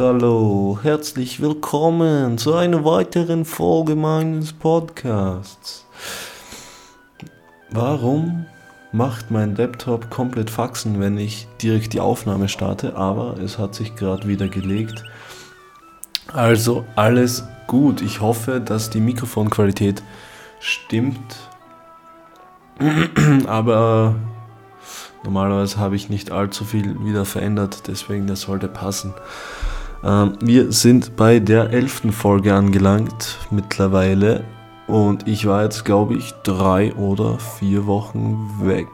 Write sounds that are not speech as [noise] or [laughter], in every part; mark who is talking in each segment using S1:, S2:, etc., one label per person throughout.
S1: hallo, herzlich willkommen zu einer weiteren Folge meines Podcasts. Warum macht mein Laptop komplett Faxen, wenn ich direkt die Aufnahme starte? Aber es hat sich gerade wieder gelegt. Also alles gut. Ich hoffe, dass die Mikrofonqualität stimmt. [clears throat] Aber Normalerweise habe ich nicht allzu viel wieder verändert, deswegen das sollte passen. Ähm, wir sind bei der elften Folge angelangt mittlerweile und ich war jetzt, glaube ich, drei oder vier Wochen weg.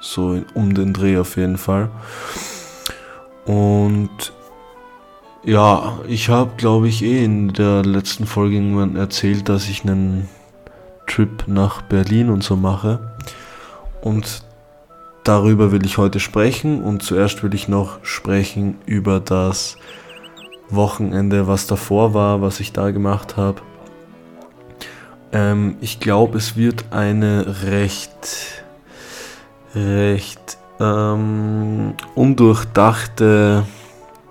S1: So um den Dreh auf jeden Fall. Und ja, ich habe, glaube ich, eh in der letzten Folge irgendwann erzählt, dass ich einen Trip nach Berlin und so mache. Und Darüber will ich heute sprechen und zuerst will ich noch sprechen über das Wochenende, was davor war, was ich da gemacht habe. Ähm, ich glaube, es wird eine recht, recht ähm, undurchdachte,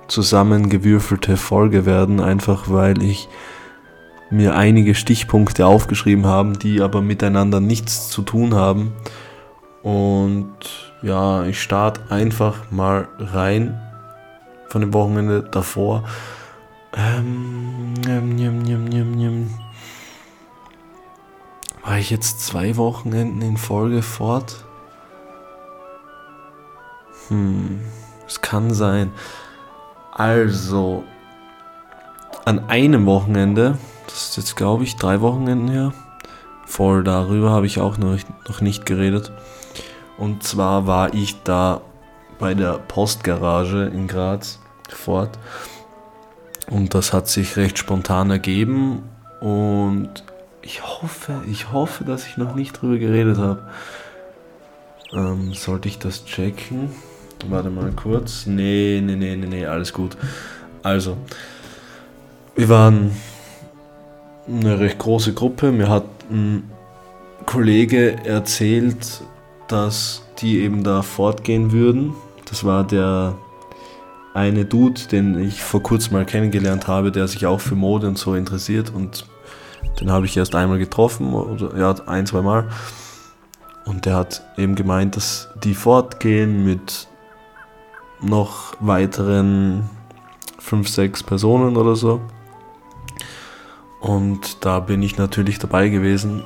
S1: zusammengewürfelte Folge werden, einfach weil ich mir einige Stichpunkte aufgeschrieben habe, die aber miteinander nichts zu tun haben. Und ja, ich starte einfach mal rein von dem Wochenende davor. Ähm, njam, njam, njam, War ich jetzt zwei Wochenenden in Folge fort? Hm, es kann sein. Also, an einem Wochenende, das ist jetzt glaube ich drei Wochenenden her, voll darüber habe ich auch noch, noch nicht geredet. Und zwar war ich da bei der Postgarage in Graz fort. Und das hat sich recht spontan ergeben. Und ich hoffe, ich hoffe, dass ich noch nicht drüber geredet habe. Ähm, sollte ich das checken? Warte mal kurz. Nee, nee, nee, nee, nee, alles gut. Also, wir waren eine recht große Gruppe. Mir hat ein Kollege erzählt, dass die eben da fortgehen würden. Das war der eine Dude, den ich vor kurzem mal kennengelernt habe, der sich auch für Mode und so interessiert und den habe ich erst einmal getroffen oder ja, ein, zwei Mal. Und der hat eben gemeint, dass die fortgehen mit noch weiteren fünf, sechs Personen oder so. Und da bin ich natürlich dabei gewesen.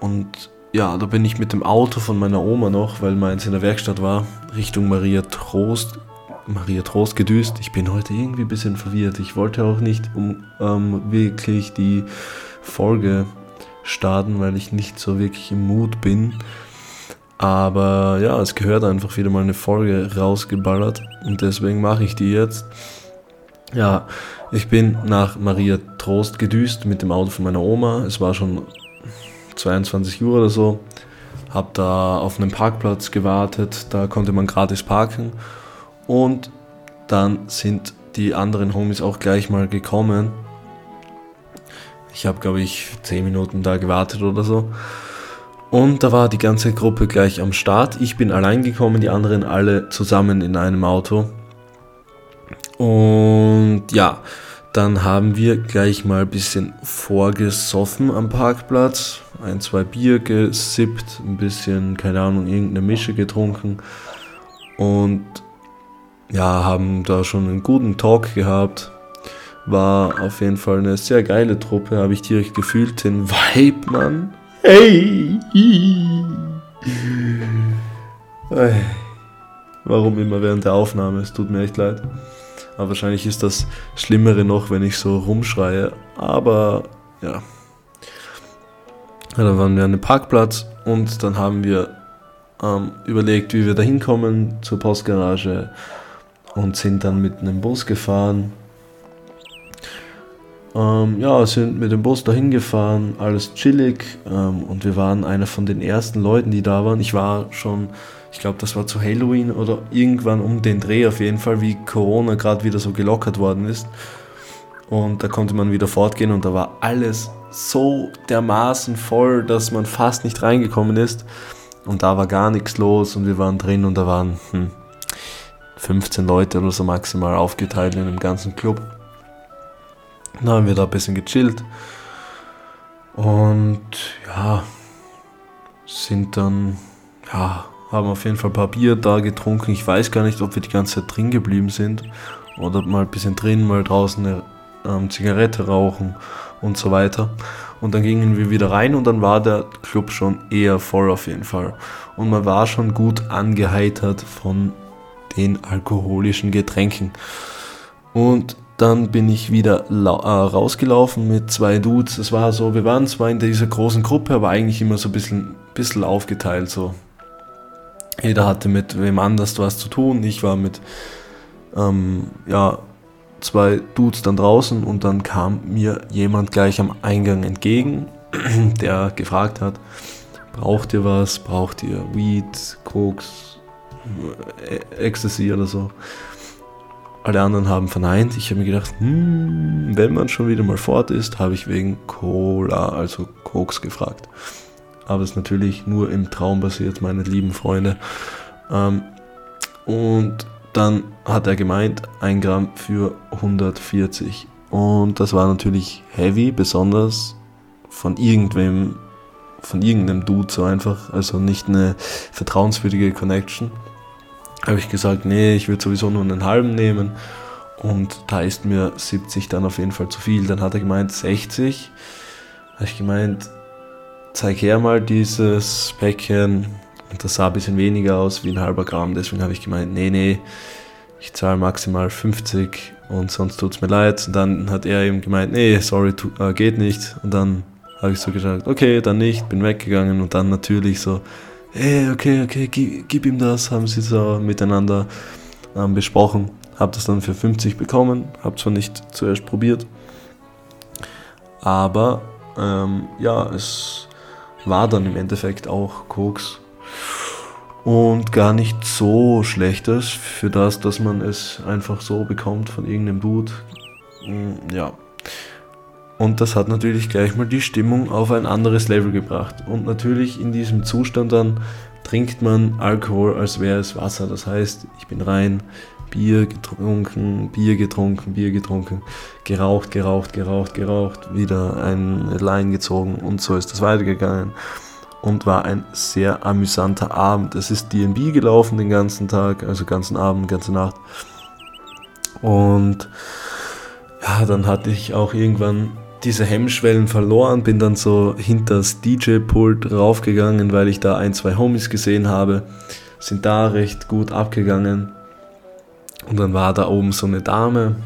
S1: Und ja, da bin ich mit dem Auto von meiner Oma noch, weil meins in der Werkstatt war, Richtung Maria Trost, Maria Trost gedüst. Ich bin heute irgendwie ein bisschen verwirrt. Ich wollte auch nicht um ähm, wirklich die Folge starten, weil ich nicht so wirklich im Mut bin. Aber ja, es gehört einfach wieder mal eine Folge rausgeballert und deswegen mache ich die jetzt. Ja, ich bin nach Maria Trost gedüst mit dem Auto von meiner Oma. Es war schon 22 Uhr oder so. Hab da auf einem Parkplatz gewartet, da konnte man gratis parken. Und dann sind die anderen Homies auch gleich mal gekommen. Ich habe, glaube ich, 10 Minuten da gewartet oder so. Und da war die ganze Gruppe gleich am Start. Ich bin allein gekommen, die anderen alle zusammen in einem Auto. Und ja, dann haben wir gleich mal ein bisschen vorgesoffen am Parkplatz. Ein, zwei Bier gesippt, ein bisschen, keine Ahnung, irgendeine Mische getrunken. Und ja, haben da schon einen guten Talk gehabt. War auf jeden Fall eine sehr geile Truppe, habe ich direkt gefühlt. Den Vibe, Mann. Hey! Warum immer während der Aufnahme? Es tut mir echt leid. Aber wahrscheinlich ist das Schlimmere noch, wenn ich so rumschreie. Aber ja. ja dann waren wir an dem Parkplatz und dann haben wir ähm, überlegt, wie wir da hinkommen zur Postgarage und sind dann mit einem Bus gefahren. Ähm, ja, sind mit dem Bus dahin gefahren, alles chillig ähm, und wir waren einer von den ersten Leuten, die da waren. Ich war schon ich glaube, das war zu Halloween oder irgendwann um den Dreh auf jeden Fall, wie Corona gerade wieder so gelockert worden ist. Und da konnte man wieder fortgehen und da war alles so dermaßen voll, dass man fast nicht reingekommen ist. Und da war gar nichts los und wir waren drin und da waren hm, 15 Leute oder so maximal aufgeteilt in dem ganzen Club. Dann haben wir da ein bisschen gechillt. Und ja, sind dann, ja, haben auf jeden Fall ein paar Bier da getrunken. Ich weiß gar nicht, ob wir die ganze Zeit drin geblieben sind oder mal ein bisschen drin, mal draußen eine ähm, Zigarette rauchen und so weiter. Und dann gingen wir wieder rein und dann war der Club schon eher voll auf jeden Fall. Und man war schon gut angeheitert von den alkoholischen Getränken. Und dann bin ich wieder äh, rausgelaufen mit zwei Dudes. Es war so, wir waren zwar in dieser großen Gruppe, aber eigentlich immer so ein bisschen, bisschen aufgeteilt. So. Jeder hatte mit wem anders was zu tun. Ich war mit ähm, ja, zwei Dudes dann draußen und dann kam mir jemand gleich am Eingang entgegen, [clears throat] der gefragt hat, braucht ihr was, braucht ihr Weed, Koks, äh, Ecstasy oder so. Alle anderen haben verneint. Ich habe mir gedacht, hm, wenn man schon wieder mal fort ist, habe ich wegen Cola, also Koks gefragt. Aber es ist natürlich nur im Traum basiert, meine lieben Freunde. Ähm, und dann hat er gemeint, ein Gramm für 140. Und das war natürlich heavy, besonders von irgendwem, von irgendeinem Dude so einfach. Also nicht eine vertrauenswürdige Connection habe ich gesagt, nee, ich würde sowieso nur einen halben nehmen. Und da ist mir 70 dann auf jeden Fall zu viel. Dann hat er gemeint 60. Habe ich gemeint, zeig her mal dieses Päckchen. Und das sah ein bisschen weniger aus wie ein halber Gramm. Deswegen habe ich gemeint, nee, nee, ich zahle maximal 50 und sonst tut es mir leid. Und dann hat er eben gemeint, nee, sorry, tu, äh, geht nicht. Und dann habe ich so gesagt, okay, dann nicht, bin weggegangen und dann natürlich so hey, okay, okay, gib, gib, ihm das, haben sie so miteinander ähm, besprochen. Hab das dann für 50 bekommen, hab zwar nicht zuerst probiert, aber ähm, ja, es war dann im Endeffekt auch Koks und gar nicht so schlechtes für das, dass man es einfach so bekommt von irgendeinem Dude. Mm, ja, und das hat natürlich gleich mal die Stimmung auf ein anderes Level gebracht. Und natürlich in diesem Zustand dann trinkt man Alkohol, als wäre es Wasser. Das heißt, ich bin rein, Bier getrunken, Bier getrunken, Bier getrunken, geraucht, geraucht, geraucht, geraucht, wieder ein Line gezogen und so ist das weitergegangen. Und war ein sehr amüsanter Abend. Es ist DB gelaufen den ganzen Tag, also ganzen Abend, ganze Nacht. Und ja, dann hatte ich auch irgendwann diese Hemmschwellen verloren, bin dann so hinter das DJ-Pult raufgegangen, weil ich da ein, zwei Homies gesehen habe, sind da recht gut abgegangen. Und dann war da oben so eine Dame,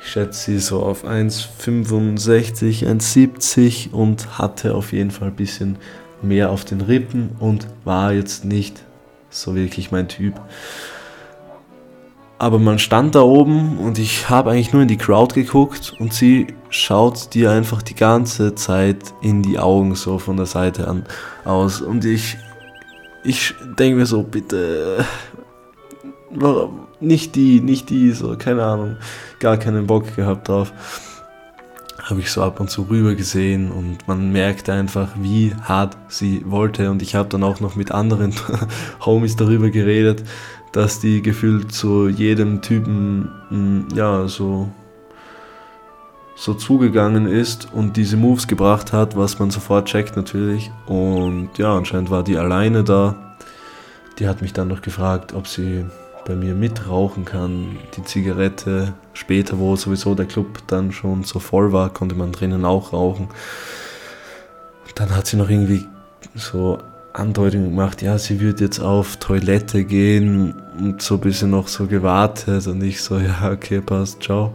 S1: ich schätze sie so auf 1,65, 1,70 und hatte auf jeden Fall ein bisschen mehr auf den Rippen und war jetzt nicht so wirklich mein Typ. Aber man stand da oben und ich habe eigentlich nur in die Crowd geguckt und sie schaut dir einfach die ganze Zeit in die Augen so von der Seite an aus. Und ich, ich denke mir so, bitte? Nicht die, nicht die, so, keine Ahnung, gar keinen Bock gehabt drauf. Habe ich so ab und zu rüber gesehen und man merkte einfach, wie hart sie wollte. Und ich habe dann auch noch mit anderen [laughs] Homies darüber geredet dass die gefühlt zu jedem Typen mm, ja so so zugegangen ist und diese Moves gebracht hat, was man sofort checkt natürlich. Und ja, anscheinend war die alleine da. Die hat mich dann noch gefragt, ob sie bei mir mitrauchen kann. Die Zigarette. Später, wo sowieso der Club dann schon so voll war, konnte man drinnen auch rauchen. dann hat sie noch irgendwie so Andeutung gemacht, ja, sie wird jetzt auf Toilette gehen und so ein bisschen noch so gewartet und ich so, ja, okay, passt, ciao.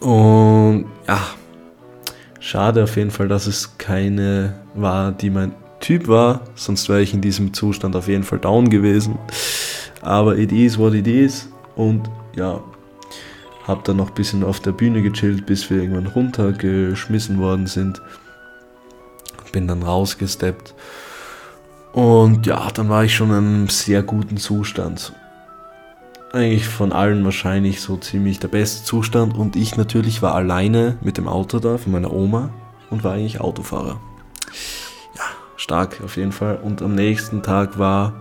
S1: Und ja, schade auf jeden Fall, dass es keine war, die mein Typ war, sonst wäre ich in diesem Zustand auf jeden Fall down gewesen. Aber it is what it is und ja, hab dann noch ein bisschen auf der Bühne gechillt, bis wir irgendwann runtergeschmissen worden sind bin dann rausgesteppt. Und ja, dann war ich schon in einem sehr guten Zustand. Eigentlich von allen wahrscheinlich so ziemlich der beste Zustand. Und ich natürlich war alleine mit dem Auto da von meiner Oma und war eigentlich Autofahrer. Ja, stark auf jeden Fall. Und am nächsten Tag war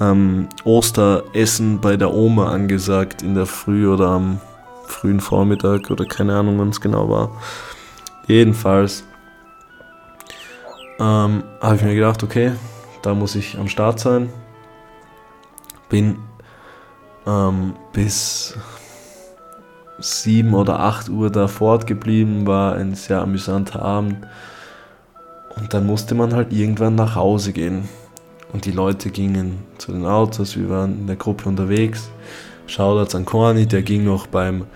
S1: ähm, Osteressen bei der Oma angesagt in der Früh oder am frühen Vormittag oder keine Ahnung, wann es genau war. Jedenfalls ähm, habe ich mir gedacht, okay, da muss ich am Start sein. Bin ähm, bis 7 oder 8 Uhr da fortgeblieben, war ein sehr amüsanter Abend. Und dann musste man halt irgendwann nach Hause gehen. Und die Leute gingen zu den Autos, wir waren in der Gruppe unterwegs. Shoutouts an Corny, der ging noch beim,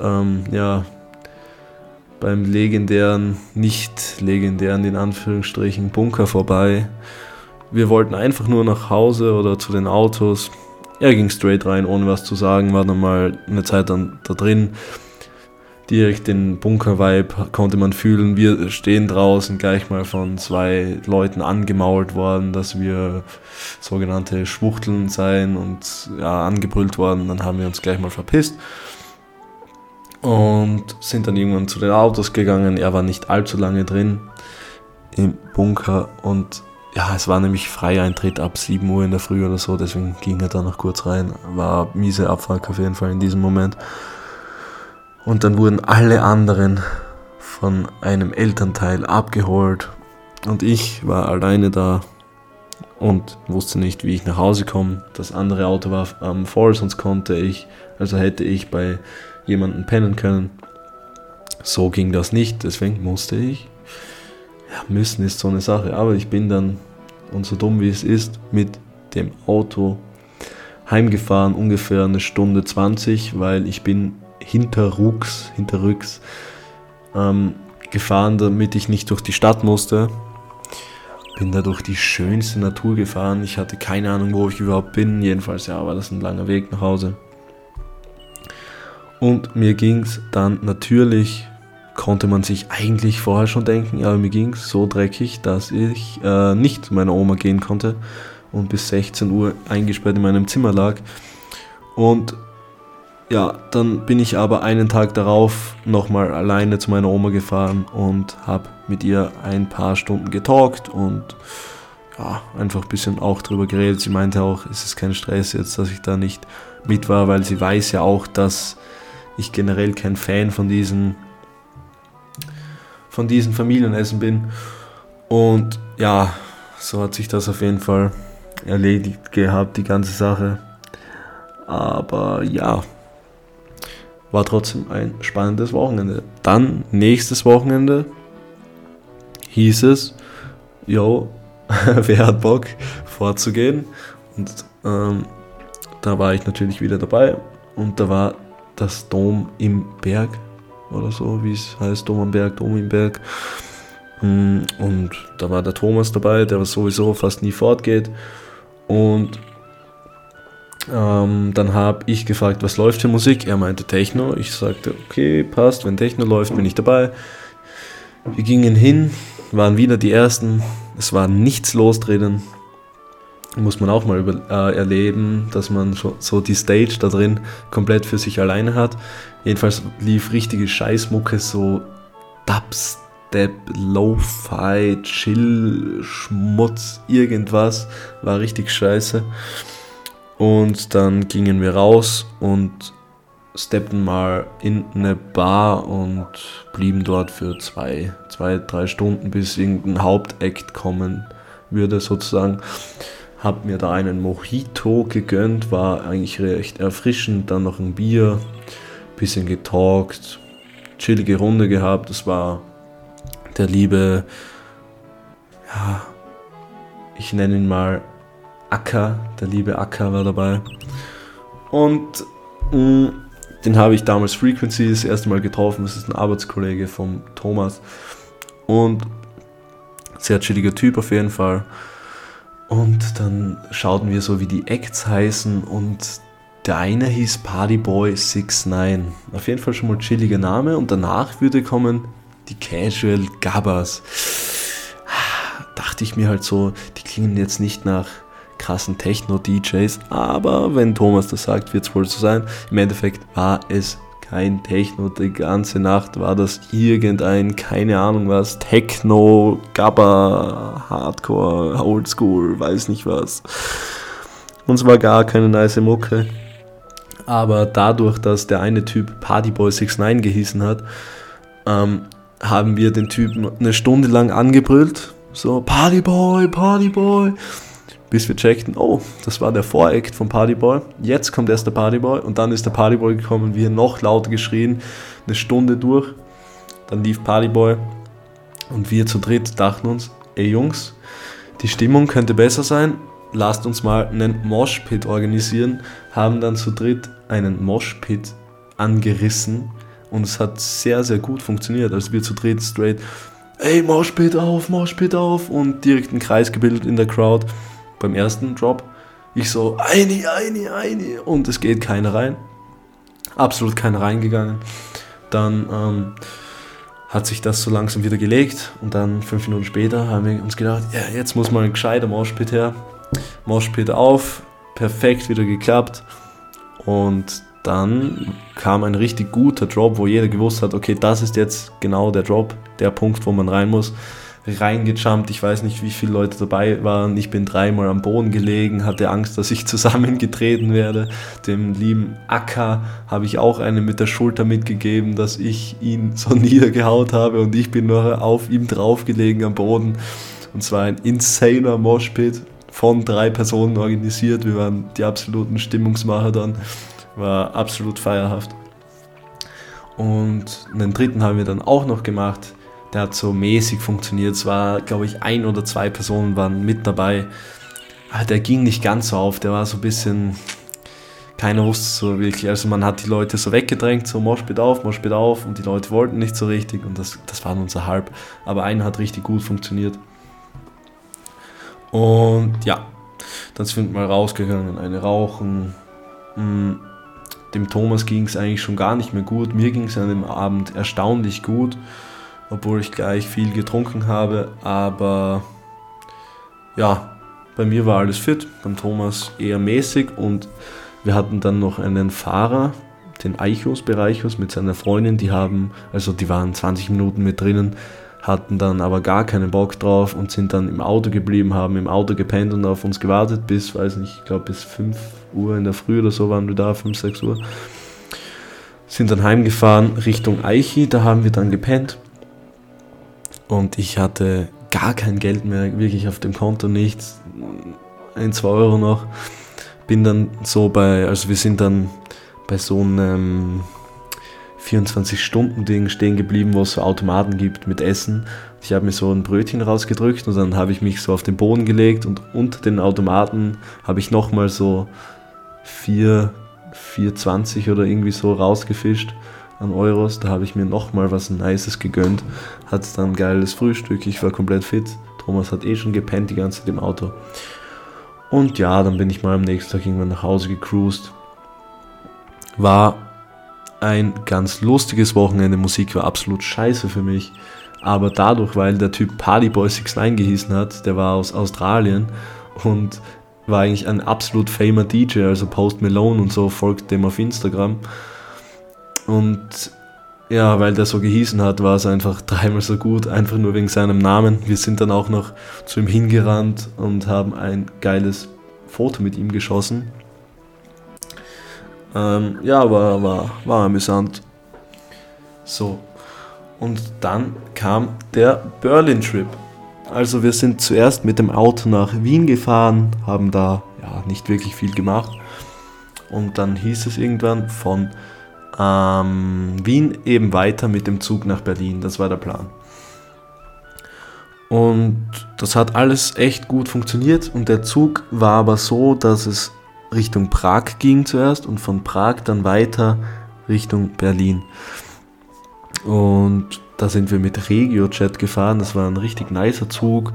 S1: ähm, ja, beim legendären, nicht legendären, in Anführungsstrichen, Bunker vorbei. Wir wollten einfach nur nach Hause oder zu den Autos. Er ging straight rein, ohne was zu sagen, war dann mal eine Zeit dann da drin direkt den Bunker-Vibe konnte man fühlen. Wir stehen draußen gleich mal von zwei Leuten angemault worden, dass wir sogenannte Schwuchteln seien und ja, angebrüllt worden. Dann haben wir uns gleich mal verpisst und sind dann irgendwann zu den Autos gegangen. Er war nicht allzu lange drin im Bunker und ja, es war nämlich Freieintritt ab 7 Uhr in der Früh oder so, deswegen ging er da noch kurz rein. War miese Abfuck auf jeden Fall in diesem Moment. Und dann wurden alle anderen von einem Elternteil abgeholt. Und ich war alleine da und wusste nicht, wie ich nach Hause komme. Das andere Auto war am Voll, sonst konnte ich, also hätte ich bei jemandem pennen können. So ging das nicht, deswegen musste ich. Ja, müssen ist so eine Sache, aber ich bin dann, und so dumm wie es ist, mit dem Auto heimgefahren, ungefähr eine Stunde 20, weil ich bin hinterrucks, hinterrücks ähm, gefahren, damit ich nicht durch die Stadt musste. Bin da durch die schönste Natur gefahren. Ich hatte keine Ahnung, wo ich überhaupt bin. Jedenfalls, ja, war das ein langer Weg nach Hause. Und mir ging es dann natürlich, konnte man sich eigentlich vorher schon denken, aber mir ging es so dreckig, dass ich äh, nicht zu meiner Oma gehen konnte und bis 16 Uhr eingesperrt in meinem Zimmer lag. Und ja, dann bin ich aber einen Tag darauf nochmal alleine zu meiner Oma gefahren und habe mit ihr ein paar Stunden getalkt und ja, einfach ein bisschen auch drüber geredet. Sie meinte auch, es ist kein Stress jetzt, dass ich da nicht mit war, weil sie weiß ja auch, dass ich generell kein Fan von diesen von diesen Familienessen bin. Und ja, so hat sich das auf jeden Fall erledigt gehabt, die ganze Sache. Aber ja, war trotzdem ein spannendes Wochenende. Dann nächstes Wochenende hieß es, yo, [laughs] wer hat Bock vorzugehen? Und ähm, da war ich natürlich wieder dabei und da war das Dom im Berg oder so, wie es heißt, Dom am Berg, Dom im Berg. Mm, und da war der Thomas dabei, der sowieso fast nie fortgeht. Und ähm, dann habe ich gefragt, was läuft für Musik? Er meinte Techno. Ich sagte, okay, passt, wenn Techno läuft, bin ich dabei. Wir gingen hin, waren wieder die Ersten. Es war nichts los drinnen. Muss man auch mal über, äh, erleben, dass man so die Stage da drin komplett für sich alleine hat. Jedenfalls lief richtige Scheißmucke, so Dubstep, Lo-Fi, Chill, Schmutz, irgendwas. War richtig scheiße. Und dann gingen wir raus und steppten mal in eine Bar und blieben dort für zwei, zwei, drei Stunden, bis irgendein Hauptakt kommen würde sozusagen. Hab mir da einen Mojito gegönnt, war eigentlich recht erfrischend, dann noch ein Bier, bisschen getalkt, chillige Runde gehabt. Das war der liebe, ja, ich nenne ihn mal Acker, der liebe Acker war dabei. Und mh, mm, den habe ich damals Frequency das erste Mal getroffen. Das ist ein Arbeitskollege von Thomas. Und sehr chilliger Typ auf jeden Fall. Und dann schauten wir so, wie die Acts heißen. Und der eine hieß Partyboy 69. Auf jeden Fall schon mal chilliger Name. Und danach würde kommen die Casual Gabbas. Dachte ich mir halt so, die klingen jetzt nicht nach krassen Techno-DJs, aber wenn Thomas das sagt, wird es wohl so sein. Im Endeffekt war es kein Techno, die ganze Nacht war das irgendein, keine Ahnung was, Techno, Gabba, Hardcore, Oldschool, weiß nicht was. und es war gar keine nice Mucke. Aber dadurch, dass der eine Typ Partyboy 69 gehießen hat, ähm, haben wir den Typen eine Stunde lang angebrüllt. So, Partyboy, Partyboy. Bis wir checkten, oh, das war der Voreact vom Partyboy. Jetzt kommt erst der Partyboy und dann ist der Partyboy gekommen, wir noch lauter geschrien, eine Stunde durch. Dann lief Partyboy und wir zu dritt dachten uns, ey Jungs, die Stimmung könnte besser sein, lasst uns mal einen Moshpit organisieren. Haben dann zu dritt einen Moshpit angerissen und es hat sehr, sehr gut funktioniert. Also wir zu dritt straight, ey, Moshpit auf, Moshpit auf und direkt einen Kreis gebildet in der Crowd beim ersten Drop. Ich so, eine, eine, eine und es geht keiner rein. Absolut keiner reingegangen. Dann ähm, hat sich das so langsam wieder gelegt und dann fünf Minuten später haben wir uns gedacht, ja, jetzt muss mal ein gescheiter Moshpit her. Moshpit auf, perfekt wieder geklappt und dann kam ein richtig guter Drop, wo jeder gewusst hat, okay, das ist jetzt genau der Drop, der Punkt, wo man rein muss. Reingejumpt, ich weiß nicht, wie viele Leute dabei waren. Ich bin dreimal am Boden gelegen, hatte Angst, dass ich [laughs] zusammengetreten werde. Dem lieben Akka habe ich auch eine mit der Schulter mitgegeben, dass ich ihn [laughs] so niedergehaut habe und ich bin nur auf ihm draufgelegen am Boden. Und zwar ein insaner Moshpit von drei Personen organisiert. Wir waren die absoluten Stimmungsmacher dann war absolut feierhaft. Und einen dritten haben wir dann auch noch gemacht. Der hat so mäßig funktioniert. Es war, glaube ich, ein oder zwei Personen waren mit dabei. Aber der ging nicht ganz so auf. Der war so ein bisschen. Keiner wusste so wirklich. Also man hat die Leute so weggedrängt, so Moshpit auf, Moshpit auf und die Leute wollten nicht so richtig und das, das war unser Halb. Aber einer hat richtig gut funktioniert. Und ja, dann sind wir mal rausgegangen, eine rauchen. Mh, mm, dem Thomas ging es eigentlich schon gar nicht mehr gut. Mir ging es an dem Abend erstaunlich gut, obwohl ich gleich viel getrunken habe. Aber ja, bei mir war alles fit, beim Thomas eher mäßig und wir hatten dann noch einen Fahrer, den Eichos Bereichos mit seiner Freundin, die haben, also die waren 20 Minuten mit drinnen, hatten dann aber gar keinen Bock drauf und sind dann im Auto geblieben, haben im Auto gepennt und auf uns gewartet bis, weiß nicht, ich glaube bis 5 Uhr in der Früh oder so waren wir da, 5, 6 Uhr. Sind dann heimgefahren Richtung Eichi, da haben wir dann gepennt. Und ich hatte gar kein Geld mehr, wirklich auf dem Konto nichts. Ein, zwei Euro noch. Bin dann so bei, also wir sind dann bei so einem 24-Stunden-Ding stehen geblieben, wo es so Automaten gibt mit Essen. Ich habe mir so ein Brötchen rausgedrückt und dann habe ich mich so auf den Boden gelegt und unter den Automaten habe ich nochmal so 4, 4,20 oder irgendwie so rausgefischt an Euros. Da habe ich mir nochmal was Nices gegönnt. Hatte dann ein geiles Frühstück. Ich war komplett fit. Thomas hat eh schon gepennt die ganze Zeit im Auto. Und ja, dann bin ich mal am nächsten Tag irgendwann nach Hause gecruised. War ein ganz lustiges Wochenende. Musik war absolut scheiße für mich. Aber dadurch, weil der Typ Partyboy 69 gehießen hat, der war aus Australien und war eigentlich ein absolut famer DJ, also Post Malone und so, folgt dem auf Instagram. Und ja, weil der so gehießen hat, war es einfach dreimal so gut, einfach nur wegen seinem Namen. Wir sind dann auch noch zu ihm hingerannt und haben ein geiles Foto mit ihm geschossen. Ähm, ja, war, war, war amüsant. So. Und dann kam der Berlin-Trip. Also wir sind zuerst mit dem Auto nach Wien gefahren, haben da ja nicht wirklich viel gemacht. Und dann hieß es irgendwann von ähm, Wien eben weiter mit dem Zug nach Berlin. Das war der Plan. Und das hat alles echt gut funktioniert. Und der Zug war aber so, dass es Richtung Prag ging zuerst und von Prag dann weiter Richtung Berlin. Und da sind wir mit RegioJet gefahren. Das war ein richtig nicer Zug.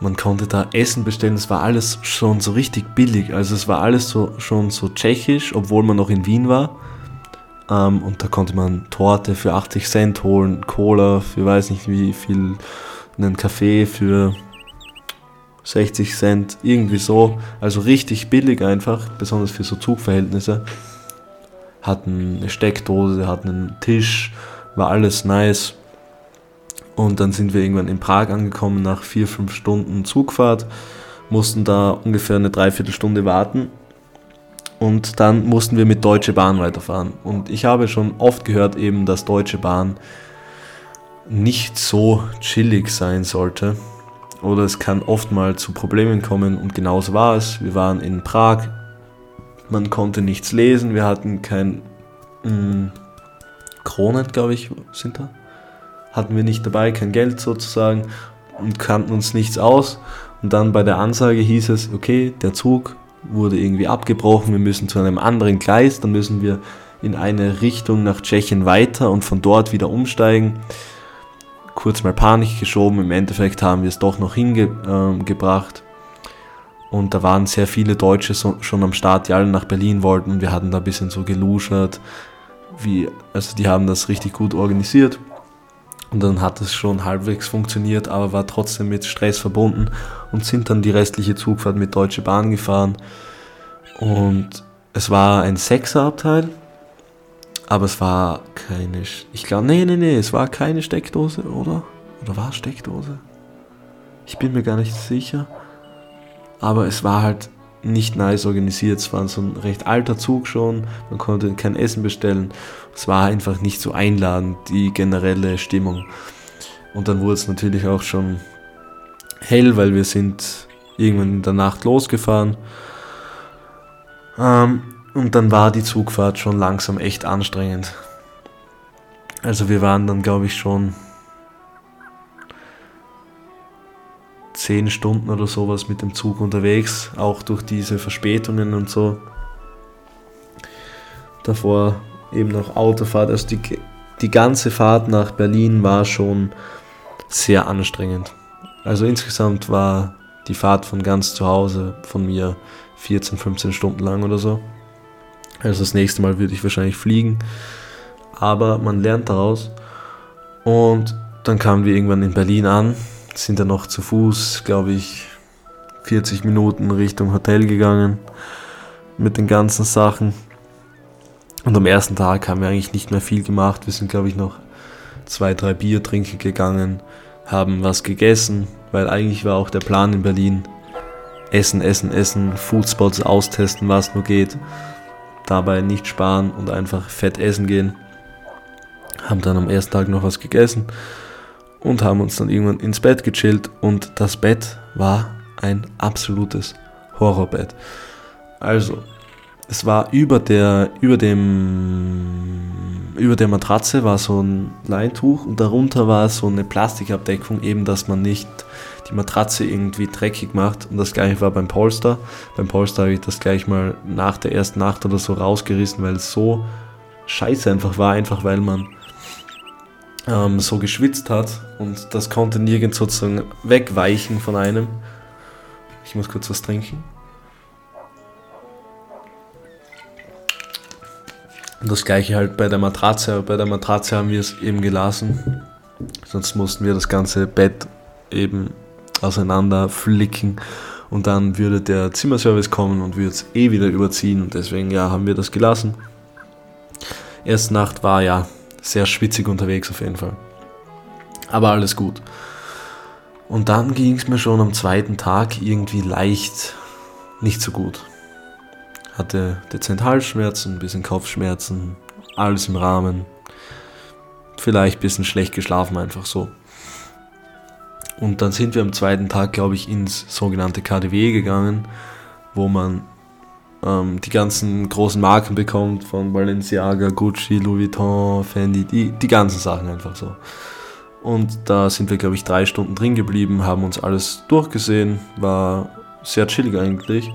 S1: Man konnte da Essen bestellen. Das war alles schon so richtig billig. Also es war alles so, schon so tschechisch, obwohl man noch in Wien war. Ähm, und da konnte man Torte für 80 Cent holen, Cola für weiß nicht wie viel, einen Kaffee für 60 Cent, irgendwie so. Also richtig billig einfach, besonders für so Zugverhältnisse. Hatten eine Steckdose, hatten einen Tisch, war alles nice. Und dann sind wir irgendwann in Prag angekommen nach 4-5 Stunden Zugfahrt, mussten da ungefähr eine Dreiviertelstunde warten. Und dann mussten wir mit Deutsche Bahn weiterfahren. Und ich habe schon oft gehört eben, dass Deutsche Bahn nicht so chillig sein sollte. Oder es kann oft mal zu Problemen kommen und genauso war es. Wir waren in Prag, man konnte nichts lesen, wir hatten kein mh, mm, Kronet, glaube ich, sind da. Hatten wir nicht dabei, kein Geld sozusagen und kannten uns nichts aus. Und dann bei der Ansage hieß es, okay, der Zug wurde irgendwie abgebrochen, wir müssen zu einem anderen Gleis, dann müssen wir in eine Richtung nach Tschechien weiter und von dort wieder umsteigen. Kurz mal Panik geschoben, im Endeffekt haben wir es doch noch hingebracht. Und da waren sehr viele Deutsche so, schon am Start, die alle nach Berlin wollten. Wir hatten da ein bisschen so geluschert. Wie, also die haben das richtig gut organisiert. Und dann hat es schon halbwegs funktioniert, aber war trotzdem mit Stress verbunden und sind dann die restliche Zugfahrt mit Deutsche Bahn gefahren. Und es war ein Sechserabteil, aber es war keine. Ich glaube, nee, nee, nee, es war keine Steckdose, oder? Oder war Steckdose? Ich bin mir gar nicht sicher. Aber es war halt nicht nice organisiert. Es war so ein recht alter Zug schon. Man konnte kein Essen bestellen. Es war einfach nicht so einladend, die generelle Stimmung. Und dann wurde es natürlich auch schon hell, weil wir sind irgendwann in der Nacht losgefahren. Ähm, und dann war die Zugfahrt schon langsam echt anstrengend. Also wir waren dann, glaube ich, schon 10 Stunden oder sowas mit dem Zug unterwegs, auch durch diese Verspätungen und so. Davor eben noch Autofahrt. Also die, die ganze Fahrt nach Berlin war schon sehr anstrengend. Also insgesamt war die Fahrt von ganz zu Hause von mir 14, 15 Stunden lang oder so. Also das nächste Mal würde ich wahrscheinlich fliegen. Aber man lernt daraus. Und dann kamen wir irgendwann in Berlin an, sind dann noch zu Fuß, glaube ich, 40 Minuten Richtung Hotel gegangen mit den ganzen Sachen. Und am ersten Tag haben wir eigentlich nicht mehr viel gemacht. Wir sind, glaube ich, noch zwei, drei Bier trinken gegangen, haben was gegessen, weil eigentlich war auch der Plan in Berlin, essen, essen, essen, Foodspots austesten, was nur geht, dabei nicht sparen und einfach fett essen gehen. Haben dann am ersten Tag noch was gegessen und haben uns dann irgendwann ins Bett gechillt und das Bett war ein absolutes Horrorbett. Also, es war über der, über dem, über der Matratze war so ein Leintuch und darunter war so eine Plastikabdeckung, eben, dass man nicht die Matratze irgendwie dreckig macht. Und das gleiche war beim Polster. Beim Polster habe ich das gleich mal nach der ersten Nacht oder so rausgerissen, weil es so scheiße einfach war, einfach weil man ähm, so geschwitzt hat und das konnte nirgends sozusagen wegweichen von einem. Ich muss kurz was trinken. Und das gleiche halt bei der Matratze. Bei der Matratze haben wir es eben gelassen. Sonst mussten wir das ganze Bett eben auseinander flicken und dann würde der Zimmerservice kommen und würde es eh wieder überziehen und deswegen ja, haben wir das gelassen. Erste Nacht war ja sehr schwitzig unterwegs auf jeden Fall. Aber alles gut. Und dann ging es mir schon am zweiten Tag irgendwie leicht nicht so gut hatte dezent Halsschmerzen, ein bisschen Kopfschmerzen, alles im Rahmen. Vielleicht ein bisschen schlecht geschlafen, einfach so. Und dann sind wir am zweiten Tag, glaube ich, ins sogenannte KDW gegangen, wo man ähm, die ganzen großen Marken bekommt, von Balenciaga, Gucci, Louis Vuitton, Fendi, die, die ganzen Sachen einfach so. Und da sind wir, glaube ich, drei Stunden drin geblieben, haben uns alles durchgesehen, war sehr chillig eigentlich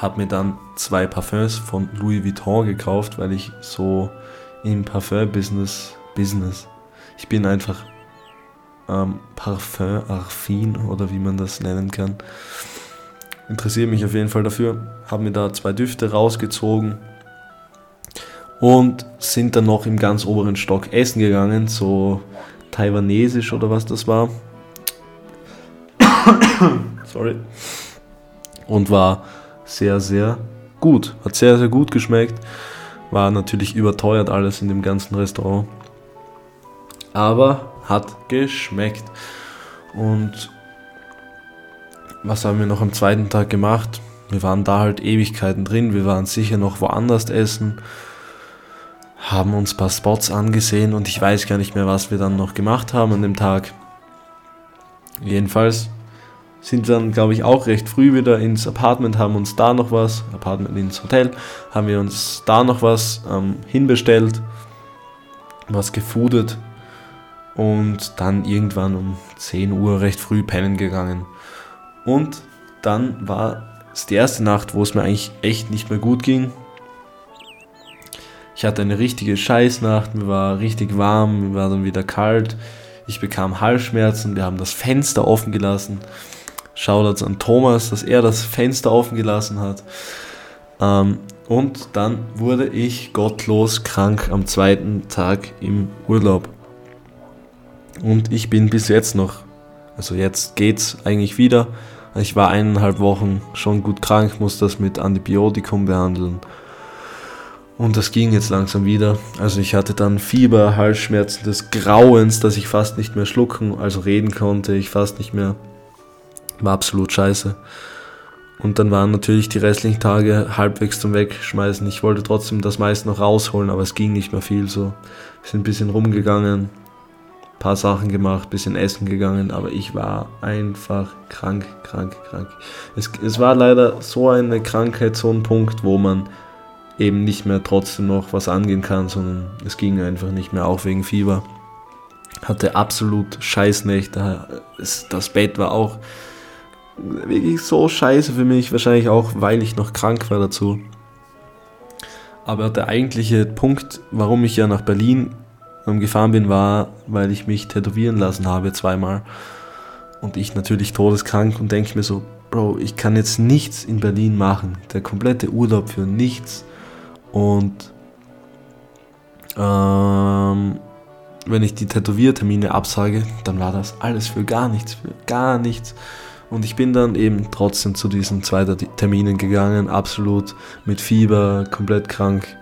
S1: habe mir dann zwei Parfums von Louis Vuitton gekauft, weil ich so im Parfum-Business, Business, ich bin einfach ähm, Parfum-affin oder wie man das nennen kann. Interessiere mich auf jeden Fall dafür. Habe mir da zwei Düfte rausgezogen und sind dann noch im ganz oberen Stock essen gegangen, so taiwanesisch oder was das war. [coughs] Sorry. Und war sehr, sehr gut. Hat sehr, sehr gut geschmeckt. War natürlich überteuert alles in dem ganzen Restaurant. Aber hat geschmeckt. Und was haben wir noch am zweiten Tag gemacht? wir waren da halt Ewigkeiten drin, wir waren sicher noch woanders essen, haben uns ein paar Spots angesehen und ich weiß gar nicht mehr, was wir dann noch gemacht haben an dem Tag. Jedenfalls sind wir dann, glaube ich, auch recht früh wieder ins Apartment, haben uns da noch was, Apartment ins Hotel, haben wir uns da noch was ähm, hinbestellt, was gefoodet und dann irgendwann um 10 Uhr recht früh pennen gegangen. Und dann war es die erste Nacht, wo es mir eigentlich echt nicht mehr gut ging. Ich hatte eine richtige Scheißnacht, mir war richtig warm, mir war dann wieder kalt. Ich bekam Halsschmerzen, wir haben das Fenster offen gelassen. Shoutouts an Thomas, dass er das Fenster offen gelassen hat. Ähm, und dann wurde ich gottlos krank am zweiten Tag im Urlaub. Und ich bin bis jetzt noch, also jetzt geht's eigentlich wieder. Ich war eineinhalb Wochen schon gut krank, muss das mit Antibiotikum behandeln. Und das ging jetzt langsam wieder. Also ich hatte dann Fieber, Halsschmerzen des Grauens, dass ich fast nicht mehr schlucken, also reden konnte, ich fast nicht mehr. War absolut scheiße. Und dann waren natürlich die restlichen Tage halbwegs zum Wegschmeißen. Ich wollte trotzdem das meiste noch rausholen, aber es ging nicht mehr viel so. Wir sind ein bisschen rumgegangen, paar Sachen gemacht, bisschen essen gegangen, aber ich war einfach krank, krank, krank. Es, es war leider so eine Krankheit, so ein Punkt, wo man eben nicht mehr trotzdem noch was angehen kann, sondern es ging einfach nicht mehr, auch wegen Fieber. Hatte absolut Scheißnächte. Das Bett war auch wirklich so scheiße für mich, wahrscheinlich auch, weil ich noch krank war dazu. Aber der eigentliche Punkt, warum ich ja nach Berlin gefahren bin, war, weil ich mich tätowieren lassen habe zweimal. Und ich natürlich todeskrank und denke mir so, Bro, ich kann jetzt nichts in Berlin machen. Der komplette Urlaub für nichts. Und ähm, wenn ich die Tätowiertermine absage, dann war das alles für gar nichts, für gar nichts. Und ich bin dann eben trotzdem zu diesen zwei Terminen gegangen, absolut mit Fieber, komplett krank,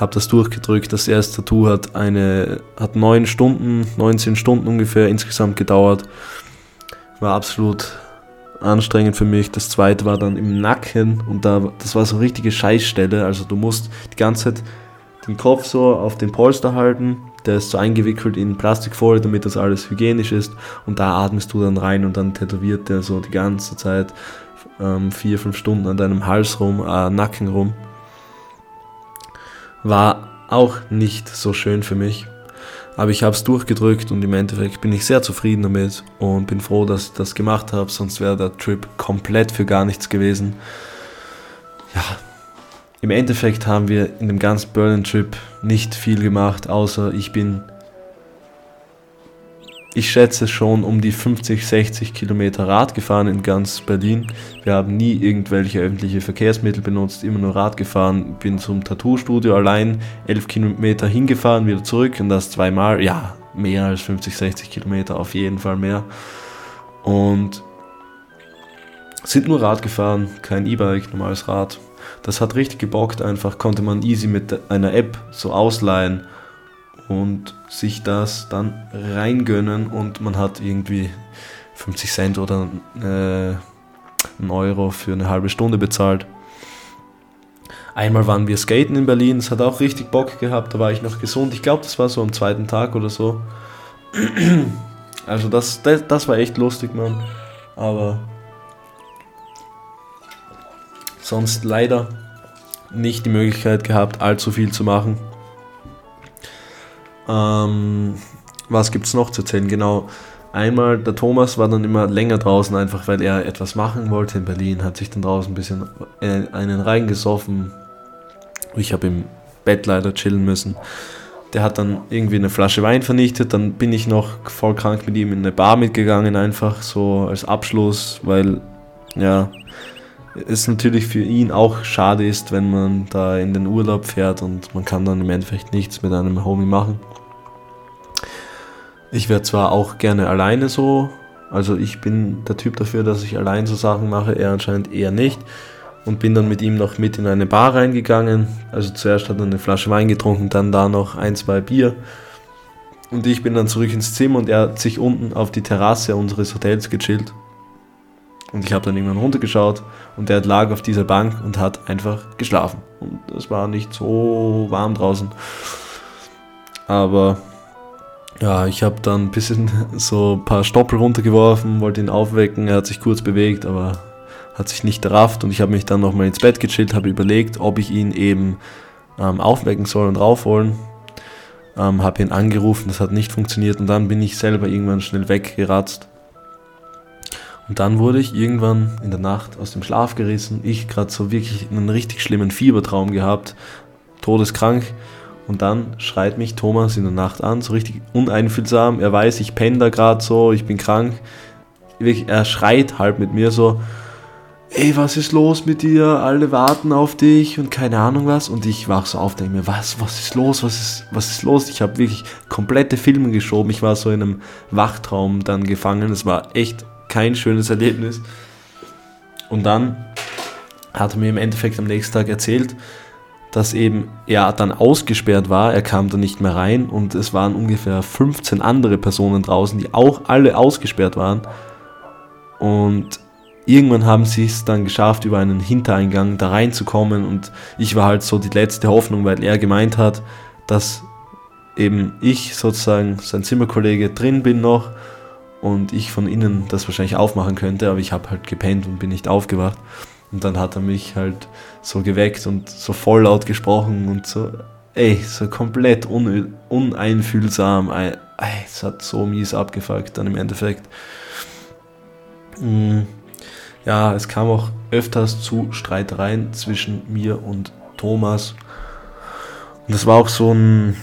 S1: habe das durchgedrückt. Das erste Tattoo hat eine hat neun Stunden, 19 Stunden ungefähr insgesamt gedauert. War absolut anstrengend für mich. Das zweite war dann im Nacken und da das war so eine richtige Scheißstelle. Also du musst die ganze Zeit den Kopf so auf den Polster halten. Der ist so eingewickelt in Plastikfolie, damit das alles hygienisch ist. Und da atmest du dann rein und dann tätowiert der so die ganze Zeit ähm, vier, fünf Stunden an deinem Hals rum, äh, Nacken rum. War auch nicht so schön für mich. Aber ich habe es durchgedrückt und im Endeffekt bin ich sehr zufrieden damit und bin froh, dass ich das gemacht habe, sonst wäre der Trip komplett für gar nichts gewesen. Ja, im Endeffekt haben wir in dem ganzen Berlin-Trip nicht viel gemacht, außer ich bin ich schätze schon um die 50, 60 Kilometer Rad gefahren in ganz Berlin. Wir haben nie irgendwelche öffentliche Verkehrsmittel benutzt, immer nur Rad gefahren. Bin zum Tattoo-Studio allein 11 Kilometer hingefahren, wieder zurück und das zweimal. Ja, mehr als 50, 60 Kilometer, auf jeden Fall mehr. Und sind nur Rad gefahren, kein E-Bike, normales Rad. Das hat richtig gebockt, einfach konnte man easy mit einer App so ausleihen und sich das dann reingönnen und man hat irgendwie 50 Cent oder äh, einen Euro für eine halbe Stunde bezahlt. Einmal waren wir skaten in Berlin, es hat auch richtig Bock gehabt, da war ich noch gesund. Ich glaube, das war so am zweiten Tag oder so. Also das, das, das war echt lustig, Mann. Aber sonst leider nicht die Möglichkeit gehabt, allzu viel zu machen. Ähm, was gibt es noch zu erzählen? Genau, einmal der Thomas war dann immer länger draußen, einfach weil er etwas machen wollte in Berlin, hat sich dann draußen ein bisschen äh, einen reingesoffen. Ich habe im Bett leider chillen müssen. Der hat dann irgendwie eine Flasche Wein vernichtet, dann bin ich noch voll krank mit ihm in eine Bar mitgegangen, einfach so als Abschluss, weil ja, es natürlich für ihn auch schade ist, wenn man da in den Urlaub fährt und man kann dann im Endeffekt nichts mit einem Homie machen. Ich wäre zwar auch gerne alleine so, also ich bin der Typ dafür, dass ich allein so Sachen mache, er anscheinend eher nicht. Und bin dann mit ihm noch mit in eine Bar reingegangen. Also zuerst hat er eine Flasche Wein getrunken, dann da noch ein, zwei Bier. Und ich bin dann zurück ins Zimmer und er hat sich unten auf die Terrasse unseres Hotels gechillt. Und ich habe dann irgendwann runtergeschaut und der lag auf dieser Bank und hat einfach geschlafen. Und es war nicht so warm draußen. Aber ja, ich habe dann ein bisschen [laughs] so ein paar Stoppel runtergeworfen, wollte ihn aufwecken. Er hat sich kurz bewegt, aber hat sich nicht errafft. Und ich habe mich dann nochmal ins Bett gechillt, habe überlegt, ob ich ihn eben ähm, aufwecken soll und raufholen. Ähm, habe ihn angerufen, das hat nicht funktioniert. Und dann bin ich selber irgendwann schnell weggeratzt und dann wurde ich irgendwann in der Nacht aus dem Schlaf gerissen. Ich gerade so wirklich einen richtig schlimmen Fiebertraum gehabt, todeskrank. Und dann schreit mich Thomas in der Nacht an, so richtig uneinfühlsam. Er weiß, ich penne da gerade so, ich bin krank. Er schreit halt mit mir so, ey, was ist los mit dir? Alle warten auf dich und keine Ahnung was. Und ich wach so auf, denke mir, was, was ist los? Was ist, was ist los? Ich habe wirklich komplette Filme geschoben. Ich war so in einem Wachtraum dann gefangen. Es war echt kein schönes Erlebnis. Und dann hat er mir im Endeffekt am nächsten Tag erzählt, dass eben er dann ausgesperrt war, er kam dann nicht mehr rein und es waren ungefähr 15 andere Personen draußen, die auch alle ausgesperrt waren. Und irgendwann haben sie es dann geschafft, über einen Hintereingang da reinzukommen und ich war halt so die letzte Hoffnung, weil er gemeint hat, dass eben ich sozusagen sein Zimmerkollege drin bin noch und ich von innen das wahrscheinlich aufmachen könnte, aber ich habe halt gepennt und bin nicht aufgewacht. Und dann hat er mich halt so geweckt und so voll laut gesprochen und so, ey, so komplett un uneinfühlsam. Ey, es hat so mies abgefuckt dann im Endeffekt. Mm, ja, es kam auch öfters zu Streitereien zwischen mir und Thomas. Und das war auch so ein,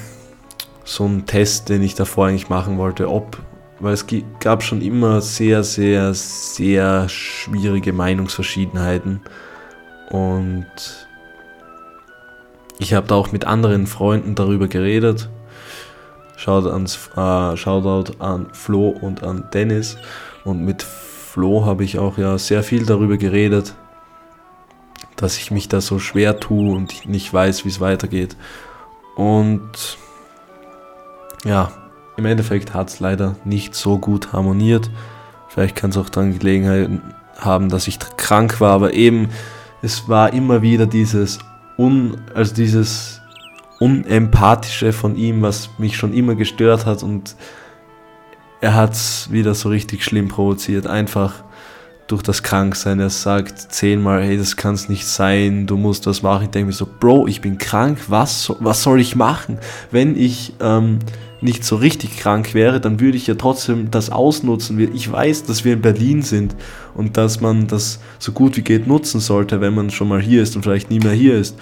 S1: so ein Test, den ich davor eigentlich machen wollte, ob weil es gab schon immer sehr, sehr, sehr schwierige Meinungsverschiedenheiten. Und ich habe da auch mit anderen Freunden darüber geredet. Shoutout, ans, äh, Shoutout an Flo und an Dennis. Und mit Flo habe ich auch ja sehr viel darüber geredet, dass ich mich da so schwer tue und nicht weiß, wie es weitergeht. Und ja, im Endeffekt hat es leider nicht so gut harmoniert. Vielleicht kann es auch daran Gelegenheit haben, dass ich krank war, aber eben, es war immer wieder dieses un, also dieses Unempathische von ihm, was mich schon immer gestört hat und er hat es wieder so richtig schlimm provoziert. Einfach durch das Kranksein. Er sagt zehnmal, hey, das kann es nicht sein, du musst was machen. Ich denke mir so, Bro, ich bin krank, was, was soll ich machen? Wenn ich ähm, nicht so richtig krank wäre, dann würde ich ja trotzdem das ausnutzen. Ich weiß, dass wir in Berlin sind und dass man das so gut wie geht nutzen sollte, wenn man schon mal hier ist und vielleicht nie mehr hier ist.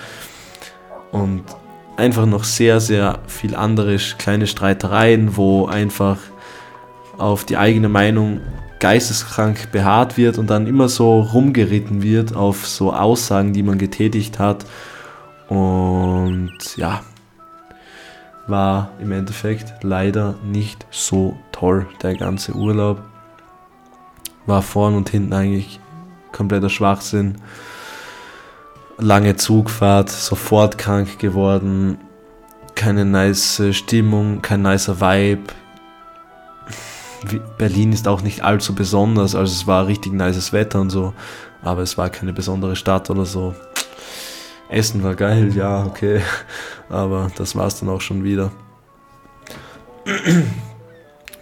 S1: Und einfach noch sehr, sehr viel andere kleine Streitereien, wo einfach auf die eigene Meinung geisteskrank beharrt wird und dann immer so rumgeritten wird auf so Aussagen, die man getätigt hat. Und ja, war im Endeffekt leider nicht so toll, der ganze Urlaub. War vorn und hinten eigentlich kompletter Schwachsinn. Lange Zugfahrt, sofort krank geworden, keine nice Stimmung, kein nicer Vibe. Berlin ist auch nicht allzu besonders, also es war richtig nices Wetter und so, aber es war keine besondere Stadt oder so. Essen war geil, ja, okay. Aber das war es dann auch schon wieder.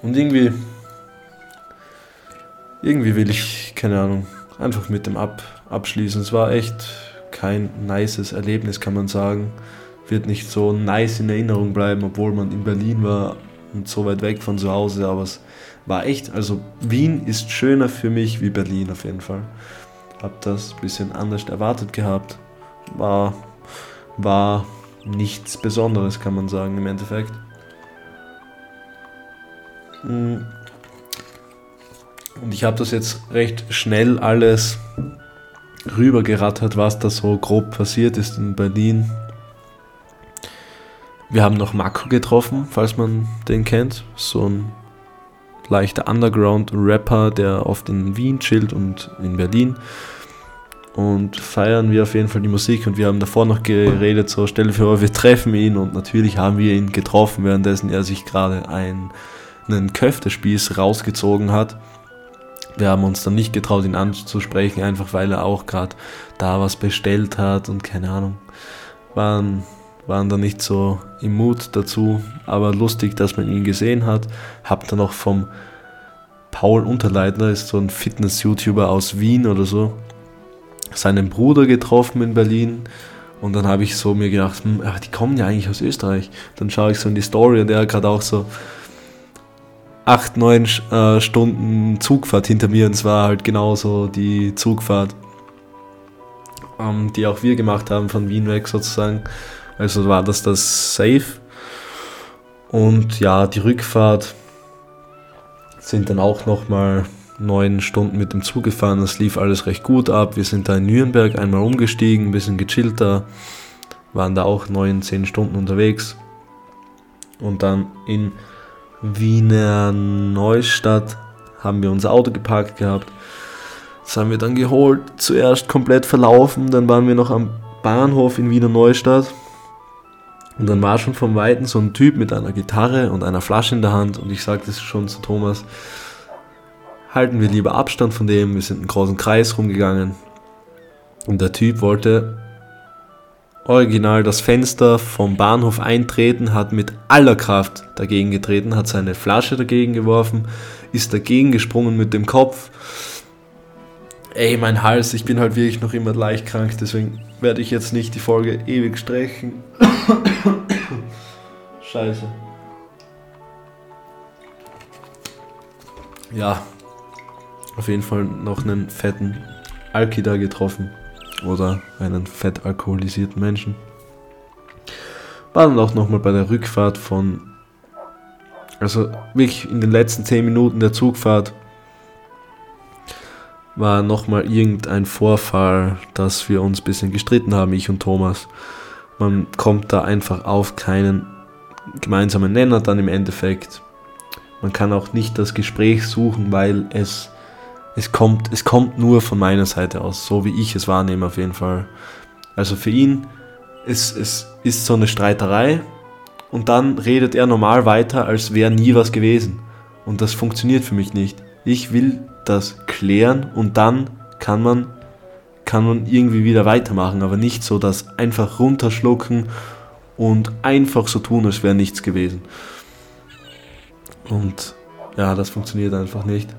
S1: Und irgendwie, irgendwie will ich, keine Ahnung, einfach mit dem Ab abschließen. Es war echt kein nices Erlebnis, kann man sagen. Wird nicht so nice in Erinnerung bleiben, obwohl man in Berlin war und so weit weg von zu Hause. Aber es war echt, also Wien ist schöner für mich wie Berlin auf jeden Fall. Hab das ein bisschen anders erwartet gehabt war, war nichts Besonderes, kann man sagen, im Endeffekt. Mm. Und ich habe das jetzt recht schnell alles rübergerattert, was da so grob passiert ist in Berlin. Wir haben noch Mako getroffen, falls man den kennt. So ein leichter Underground-Rapper, der oft in Wien chillt und in Berlin und feiern wir auf jeden Fall die Musik und wir haben davor noch geredet, so stell dir vor, wir treffen ihn und natürlich haben wir ihn getroffen, währenddessen er sich gerade einen, einen Köftespieß rausgezogen hat. wir haben uns dann nicht getraut, ihn anzusprechen, einfach weil er auch gerade da was bestellt hat und keine Ahnung. Waren, waren da nicht so im Mut dazu, aber lustig, dass man ihn gesehen hat. Hab dann auch vom Paul Unterleitner, ist so ein Fitness-YouTuber aus Wien oder so, seinen Bruder getroffen in Berlin. Und dann habe ich so mir gedacht, hm, die kommen ja eigentlich aus Österreich. Dann schaue ich so in die Story und er hat gerade auch so 8, 9 äh, Stunden Zugfahrt hinter mir und es war halt genauso die Zugfahrt, ähm, die auch wir gemacht haben von Wien weg sozusagen. Also war das das Safe. Und ja, die Rückfahrt sind dann auch nochmal neun Stunden mit dem Zug gefahren. Das lief alles recht gut ab. Wir sind da in Nürnberg einmal umgestiegen, ein bisschen gechillter, waren da auch neun, zehn Stunden unterwegs. Und dann in Wiener Neustadt haben wir unser Auto geparkt gehabt. Das haben wir dann geholt, zuerst komplett verlaufen, dann waren wir noch am Bahnhof in Wiener Neustadt. Und dann war schon vom Weiten so ein Typ mit einer Gitarre und einer Flasche in der Hand und ich sagte es schon zu Thomas, halten wir lieber Abstand von dem, wir sind einen großen Kreis rumgegangen. Und der Typ wollte original das Fenster vom Bahnhof eintreten, hat mit aller Kraft dagegen getreten, hat seine Flasche dagegen geworfen, ist dagegen gesprungen mit dem Kopf. Ey, mein Hals, ich bin halt wirklich noch immer leicht krank, deswegen werde ich jetzt nicht die Folge ewig strechen. [coughs] Scheiße. Ja, auf jeden Fall noch einen fetten Alkida getroffen oder einen fett alkoholisierten Menschen. War dann auch nochmal bei der Rückfahrt von, also wirklich in den letzten 10 Minuten der Zugfahrt war nochmal irgendein Vorfall, dass wir uns ein bisschen gestritten haben, ich und Thomas. Man kommt da einfach auf keinen gemeinsamen Nenner dann im Endeffekt. Man kann auch nicht das Gespräch suchen, weil es es kommt, es kommt nur von meiner Seite aus, so wie ich es wahrnehme auf jeden Fall. Also für ihn ist es ist so eine Streiterei und dann redet er normal weiter, als wäre nie was gewesen. Und das funktioniert für mich nicht. Ich will das klären und dann kann man, kann man irgendwie wieder weitermachen, aber nicht so das einfach runterschlucken und einfach so tun, als wäre nichts gewesen. Und ja, das funktioniert einfach nicht.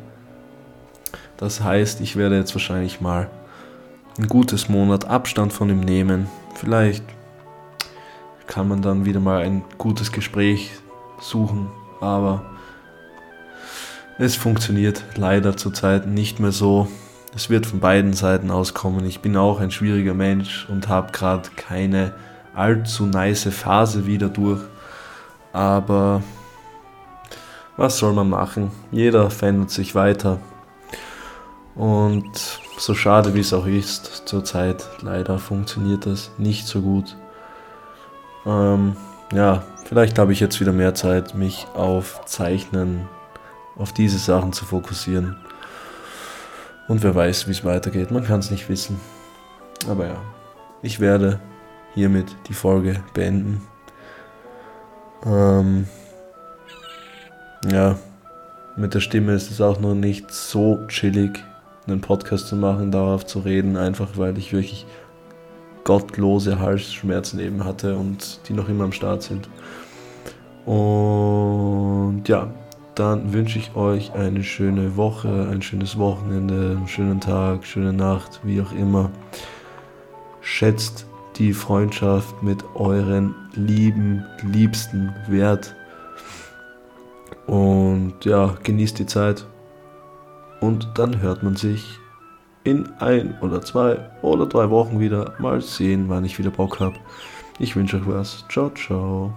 S1: Das heißt, ich werde jetzt wahrscheinlich mal ein gutes Monat Abstand von ihm nehmen. Vielleicht kann man dann wieder mal ein gutes Gespräch suchen, aber es funktioniert leider zurzeit nicht mehr so. Es wird von beiden Seiten auskommen. Ich bin auch ein schwieriger Mensch und habe gerade keine allzu nice Phase wieder durch. Aber was soll man machen? Jeder verändert sich weiter. Und so schade wie es auch ist, zurzeit leider funktioniert das nicht so gut. Ähm, ja, vielleicht habe ich jetzt wieder mehr Zeit, mich auf Zeichnen, auf diese Sachen zu fokussieren. Und wer weiß, wie es weitergeht. Man kann es nicht wissen. Aber ja, ich werde hiermit die Folge beenden. Ähm, ja, mit der Stimme ist es auch noch nicht so chillig einen Podcast zu machen, darauf zu reden, einfach weil ich wirklich gottlose Halsschmerzen eben hatte und die noch immer am Start sind. Und ja, dann wünsche ich euch eine schöne Woche, ein schönes Wochenende, einen schönen Tag, schöne Nacht, wie auch immer. Schätzt die Freundschaft mit euren lieben, liebsten wert. Und ja, genießt die Zeit und dann hört man sich in ein oder zwei oder drei Wochen wieder. Mal sehen, wann ich wieder Bock habe. Ich wünsche euch was. Ciao, ciao.